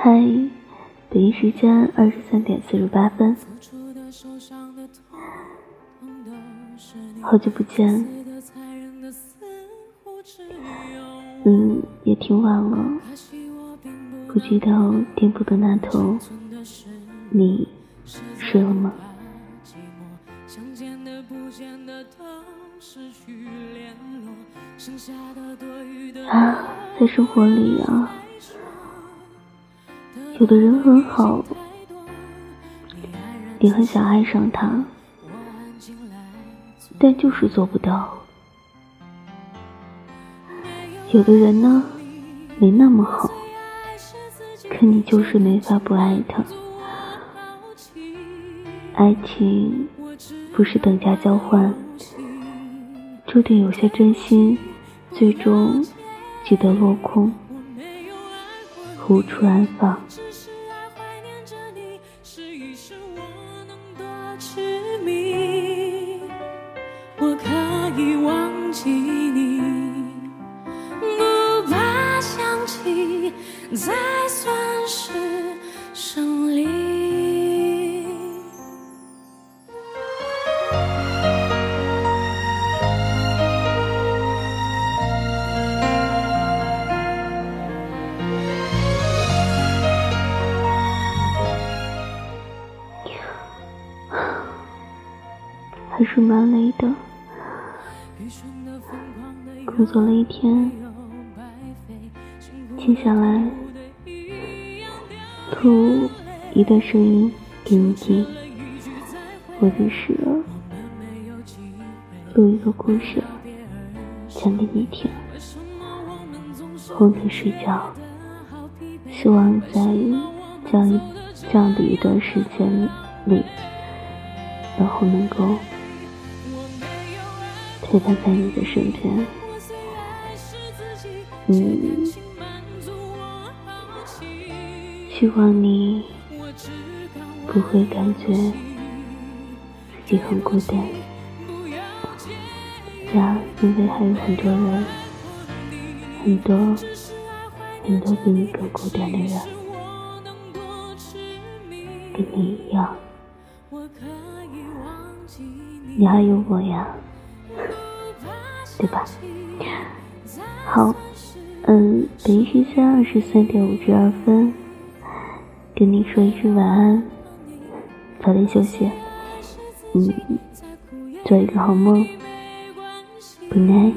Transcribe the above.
嗨，北京时间二十三点四十八分，好久不见。嗯，也挺晚了，不知道电波的那头，你睡了吗？啊，在生活里啊。有的人很好，你很想爱上他，但就是做不到。有的人呢，没那么好，可你就是没法不爱他。爱情不是等价交换，注定有些真心，最终只得落空，无处安放。才算是胜利。还是蛮累的，工作了一天，接下来。录一段声音给你听，或者是录一个故事讲给你听，哄你睡觉。希望在这样这样的一段时间里，然后能够陪伴在你的身边。嗯。希望你不会感觉自己很孤单，呀，因为还有很多人，很多很多比你更孤单的人，跟你一样，你还有我呀，对吧？好，嗯，北京时间二十三点五十二分。跟你说一声晚安，早点休息，嗯，做一个好梦，Good night。